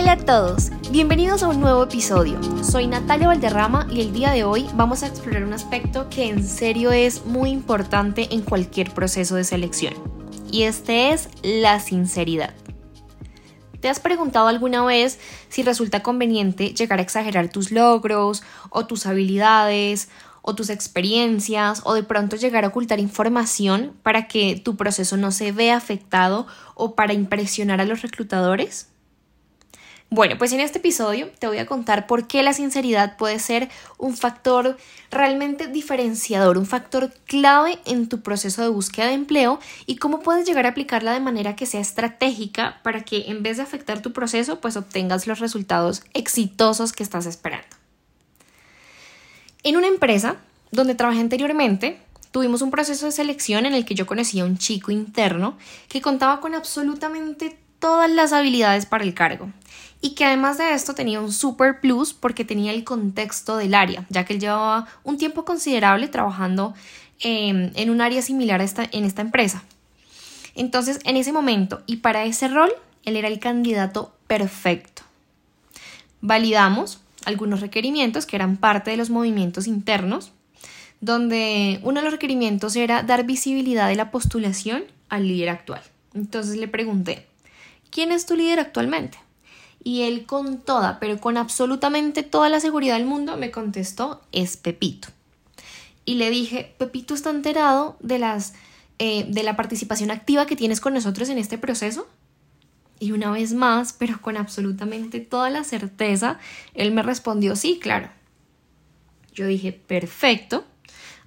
Hola a todos, bienvenidos a un nuevo episodio. Soy Natalia Valderrama y el día de hoy vamos a explorar un aspecto que en serio es muy importante en cualquier proceso de selección. Y este es la sinceridad. ¿Te has preguntado alguna vez si resulta conveniente llegar a exagerar tus logros o tus habilidades o tus experiencias o de pronto llegar a ocultar información para que tu proceso no se vea afectado o para impresionar a los reclutadores? Bueno, pues en este episodio te voy a contar por qué la sinceridad puede ser un factor realmente diferenciador, un factor clave en tu proceso de búsqueda de empleo y cómo puedes llegar a aplicarla de manera que sea estratégica para que en vez de afectar tu proceso, pues obtengas los resultados exitosos que estás esperando. En una empresa donde trabajé anteriormente, tuvimos un proceso de selección en el que yo conocí a un chico interno que contaba con absolutamente todas las habilidades para el cargo y que además de esto tenía un super plus porque tenía el contexto del área, ya que él llevaba un tiempo considerable trabajando em, en un área similar a esta, en esta empresa. Entonces, en ese momento y para ese rol, él era el candidato perfecto. Validamos algunos requerimientos que eran parte de los movimientos internos, donde uno de los requerimientos era dar visibilidad de la postulación al líder actual. Entonces le pregunté, ¿quién es tu líder actualmente? Y él con toda, pero con absolutamente toda la seguridad del mundo me contestó, es Pepito. Y le dije, Pepito está enterado de, las, eh, de la participación activa que tienes con nosotros en este proceso. Y una vez más, pero con absolutamente toda la certeza, él me respondió, sí, claro. Yo dije, perfecto.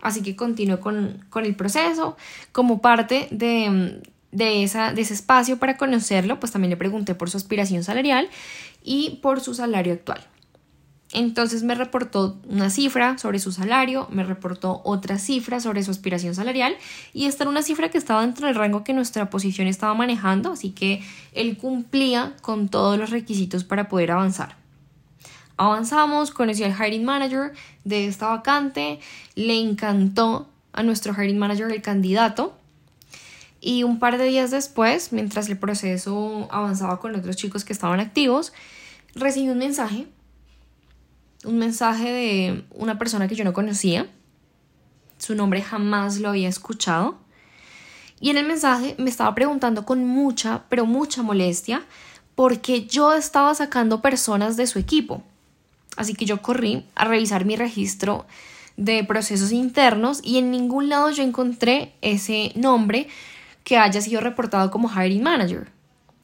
Así que continué con, con el proceso como parte de, de, ese espacio para conocerlo, pues también le pregunté por su aspiración salarial y por su salario actual. Entonces me reportó una cifra sobre su salario, me reportó otra cifra sobre su aspiración salarial y esta era una cifra que estaba dentro del rango que nuestra posición estaba manejando, así que él cumplía con todos los requisitos para poder avanzar. Avanzamos, conocí al hiring manager de esta vacante, le encantó a nuestro hiring manager el candidato y un par de días después, mientras el proceso avanzaba con otros chicos que estaban activos, recibí un mensaje, un mensaje de una persona que yo no conocía, su nombre jamás lo había escuchado, y en el mensaje me estaba preguntando con mucha, pero mucha molestia, porque yo estaba sacando personas de su equipo. Así que yo corrí a revisar mi registro de procesos internos y en ningún lado yo encontré ese nombre que haya sido reportado como hiring manager.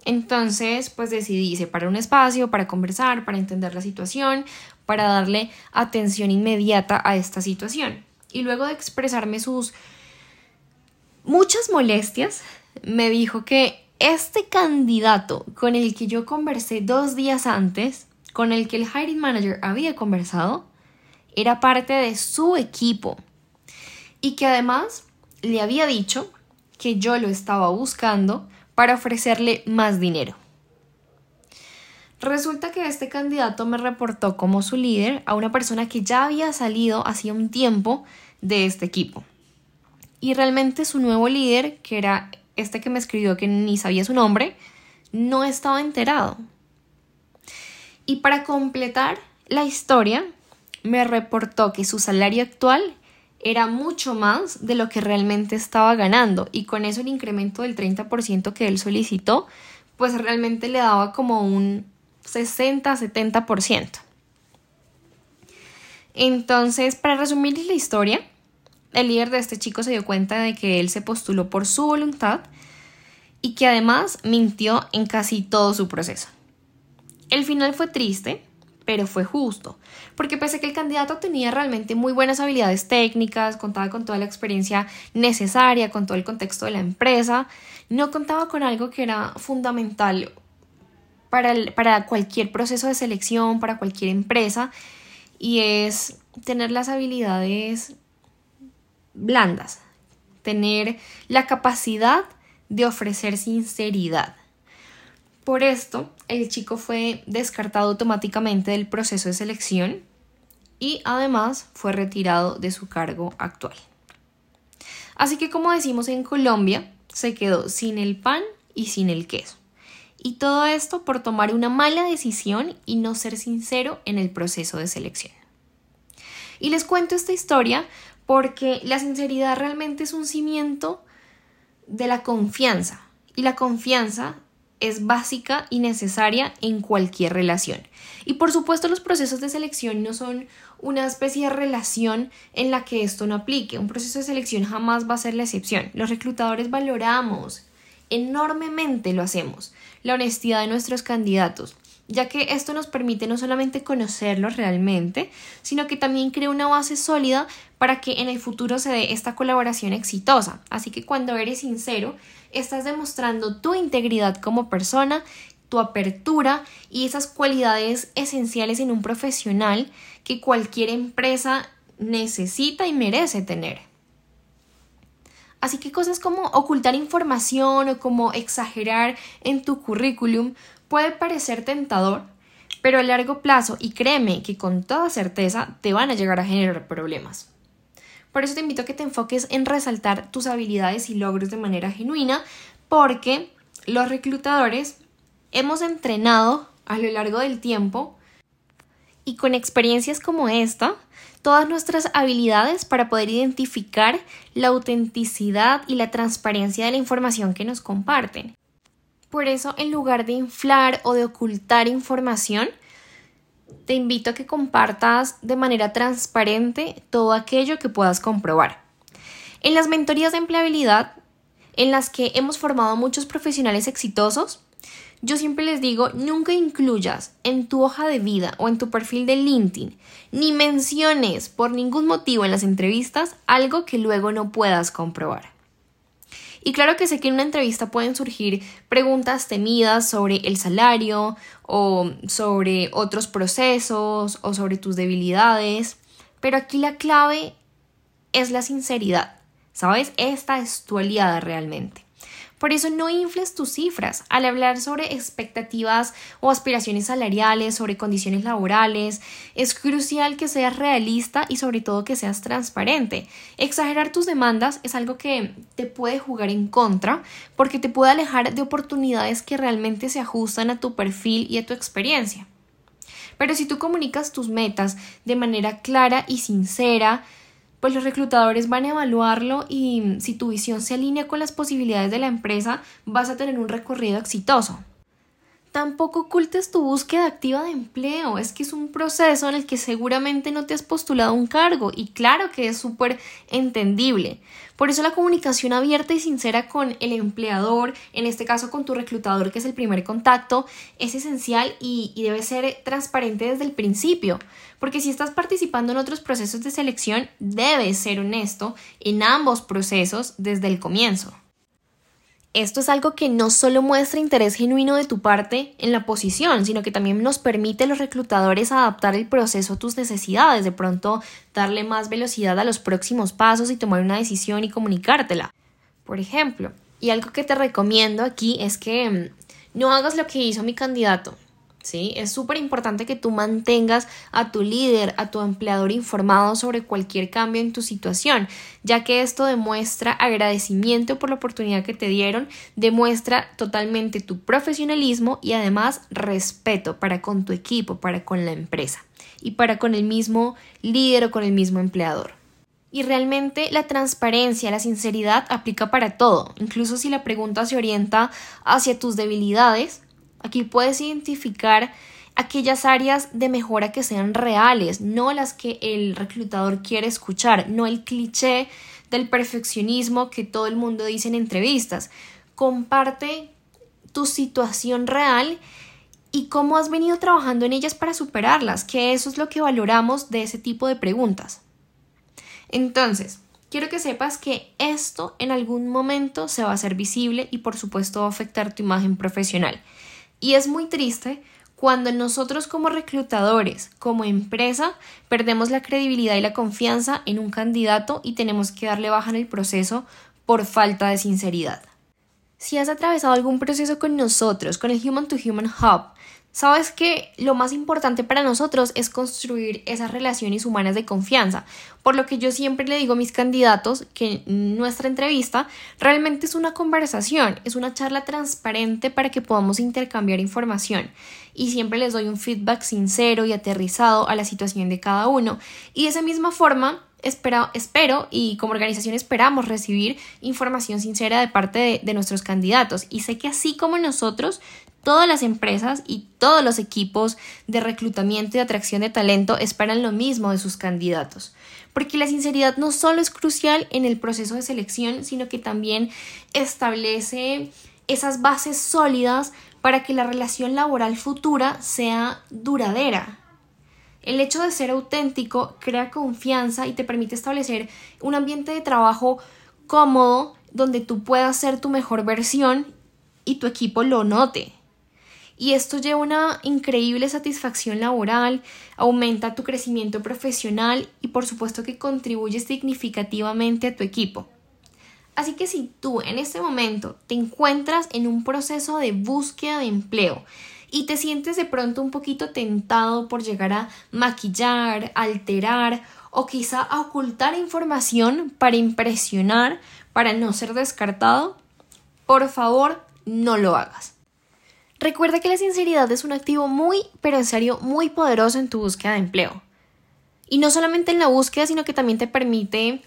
Entonces, pues decidí separar un espacio para conversar, para entender la situación, para darle atención inmediata a esta situación. Y luego de expresarme sus muchas molestias, me dijo que este candidato con el que yo conversé dos días antes, con el que el hiring manager había conversado, era parte de su equipo y que además le había dicho que yo lo estaba buscando para ofrecerle más dinero. Resulta que este candidato me reportó como su líder a una persona que ya había salido hacía un tiempo de este equipo. Y realmente su nuevo líder, que era este que me escribió que ni sabía su nombre, no estaba enterado. Y para completar la historia, me reportó que su salario actual era mucho más de lo que realmente estaba ganando y con eso el incremento del 30% que él solicitó pues realmente le daba como un 60-70%. Entonces, para resumir la historia, el líder de este chico se dio cuenta de que él se postuló por su voluntad y que además mintió en casi todo su proceso. El final fue triste pero fue justo, porque pese a que el candidato tenía realmente muy buenas habilidades técnicas, contaba con toda la experiencia necesaria, con todo el contexto de la empresa, no contaba con algo que era fundamental para, para cualquier proceso de selección, para cualquier empresa, y es tener las habilidades blandas, tener la capacidad de ofrecer sinceridad. Por esto, el chico fue descartado automáticamente del proceso de selección y además fue retirado de su cargo actual. Así que como decimos en Colombia, se quedó sin el pan y sin el queso. Y todo esto por tomar una mala decisión y no ser sincero en el proceso de selección. Y les cuento esta historia porque la sinceridad realmente es un cimiento de la confianza. Y la confianza es básica y necesaria en cualquier relación. Y por supuesto los procesos de selección no son una especie de relación en la que esto no aplique. Un proceso de selección jamás va a ser la excepción. Los reclutadores valoramos enormemente, lo hacemos, la honestidad de nuestros candidatos, ya que esto nos permite no solamente conocerlos realmente, sino que también crea una base sólida para que en el futuro se dé esta colaboración exitosa. Así que cuando eres sincero, estás demostrando tu integridad como persona, tu apertura y esas cualidades esenciales en un profesional que cualquier empresa necesita y merece tener. Así que cosas como ocultar información o como exagerar en tu currículum puede parecer tentador, pero a largo plazo, y créeme que con toda certeza, te van a llegar a generar problemas. Por eso te invito a que te enfoques en resaltar tus habilidades y logros de manera genuina, porque los reclutadores hemos entrenado a lo largo del tiempo y con experiencias como esta, todas nuestras habilidades para poder identificar la autenticidad y la transparencia de la información que nos comparten. Por eso, en lugar de inflar o de ocultar información, te invito a que compartas de manera transparente todo aquello que puedas comprobar. En las mentorías de empleabilidad, en las que hemos formado muchos profesionales exitosos, yo siempre les digo, nunca incluyas en tu hoja de vida o en tu perfil de LinkedIn, ni menciones por ningún motivo en las entrevistas algo que luego no puedas comprobar. Y claro que sé que en una entrevista pueden surgir preguntas temidas sobre el salario o sobre otros procesos o sobre tus debilidades, pero aquí la clave es la sinceridad, ¿sabes? Esta es tu aliada realmente. Por eso no infles tus cifras al hablar sobre expectativas o aspiraciones salariales, sobre condiciones laborales. Es crucial que seas realista y sobre todo que seas transparente. Exagerar tus demandas es algo que te puede jugar en contra porque te puede alejar de oportunidades que realmente se ajustan a tu perfil y a tu experiencia. Pero si tú comunicas tus metas de manera clara y sincera, pues los reclutadores van a evaluarlo y si tu visión se alinea con las posibilidades de la empresa, vas a tener un recorrido exitoso. Tampoco ocultes tu búsqueda activa de empleo, es que es un proceso en el que seguramente no te has postulado un cargo y claro que es súper entendible. Por eso la comunicación abierta y sincera con el empleador, en este caso con tu reclutador que es el primer contacto, es esencial y, y debe ser transparente desde el principio. Porque si estás participando en otros procesos de selección, debes ser honesto en ambos procesos desde el comienzo. Esto es algo que no solo muestra interés genuino de tu parte en la posición, sino que también nos permite a los reclutadores adaptar el proceso a tus necesidades, de pronto darle más velocidad a los próximos pasos y tomar una decisión y comunicártela. Por ejemplo, y algo que te recomiendo aquí es que mm, no hagas lo que hizo mi candidato, ¿sí? Es súper importante que tú mantengas a tu líder, a tu empleador informado sobre cualquier cambio en tu situación, ya que esto demuestra agradecimiento por la oportunidad que te dieron, demuestra totalmente tu profesionalismo y además respeto para con tu equipo, para con la empresa y para con el mismo líder o con el mismo empleador. Y realmente la transparencia, la sinceridad aplica para todo, incluso si la pregunta se orienta hacia tus debilidades, Aquí puedes identificar aquellas áreas de mejora que sean reales, no las que el reclutador quiere escuchar, no el cliché del perfeccionismo que todo el mundo dice en entrevistas. Comparte tu situación real y cómo has venido trabajando en ellas para superarlas, que eso es lo que valoramos de ese tipo de preguntas. Entonces, quiero que sepas que esto en algún momento se va a hacer visible y por supuesto va a afectar tu imagen profesional Y es muy triste cuando nosotros como reclutadores, como empresa, perdemos la credibilidad y la confianza en un candidato y tenemos que darle baja en el proceso por falta de sinceridad. Si has atravesado algún proceso con nosotros, con el Human to Human Hub, Sabes que lo más importante para nosotros es construir esas relaciones humanas de confianza, por lo que yo siempre le digo a mis candidatos que nuestra entrevista realmente es una conversación, es una charla transparente para que podamos intercambiar información. Y siempre les doy un feedback sincero y aterrizado a la situación de cada uno. Y de esa misma forma espero, espero y como organización esperamos recibir información sincera de parte de, de, nuestros candidatos. Y sé que así como nosotros, Todas las empresas y todos los equipos de reclutamiento y atracción de talento esperan lo mismo de sus candidatos, porque la sinceridad no solo es crucial en el proceso de selección, sino que también establece esas bases sólidas para que la relación laboral futura sea duradera. El hecho de ser auténtico crea confianza y te permite establecer un ambiente de trabajo cómodo donde tú puedas ser tu mejor versión y tu equipo lo note y esto lleva una increíble satisfacción laboral, aumenta tu crecimiento profesional y por supuesto que contribuye significativamente a tu equipo. Así que si tú en este momento te encuentras en un proceso de búsqueda de empleo y te sientes de pronto un poquito tentado por llegar a maquillar, alterar o quizá ocultar información para impresionar, para no ser descartado, por favor no lo hagas. Recuerda que la sinceridad es un activo muy, pero en serio, muy poderoso en tu búsqueda de empleo. Y no solamente en la búsqueda, sino que también te permite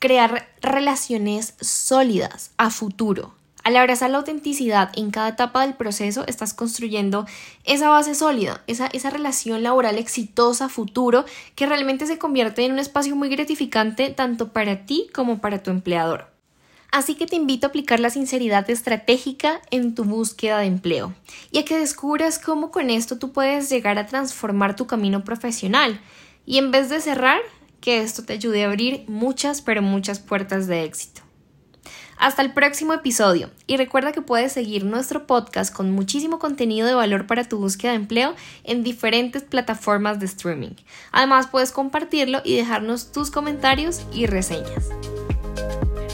crear relaciones sólidas a futuro. Al abrazar la autenticidad en cada etapa del proceso, estás construyendo esa base sólida, esa, esa relación laboral exitosa futuro que realmente se convierte en un espacio muy gratificante tanto para ti como para tu empleador. Así que te invito a aplicar la sinceridad estratégica en tu búsqueda de empleo y a que descubras cómo con esto tú puedes llegar a transformar tu camino profesional y en vez de cerrar, que esto te ayude a abrir muchas, pero muchas puertas de éxito. Hasta el próximo episodio y recuerda que puedes seguir nuestro podcast con muchísimo contenido de valor para tu búsqueda de empleo en diferentes plataformas de streaming. Además puedes compartirlo y dejarnos tus comentarios y reseñas.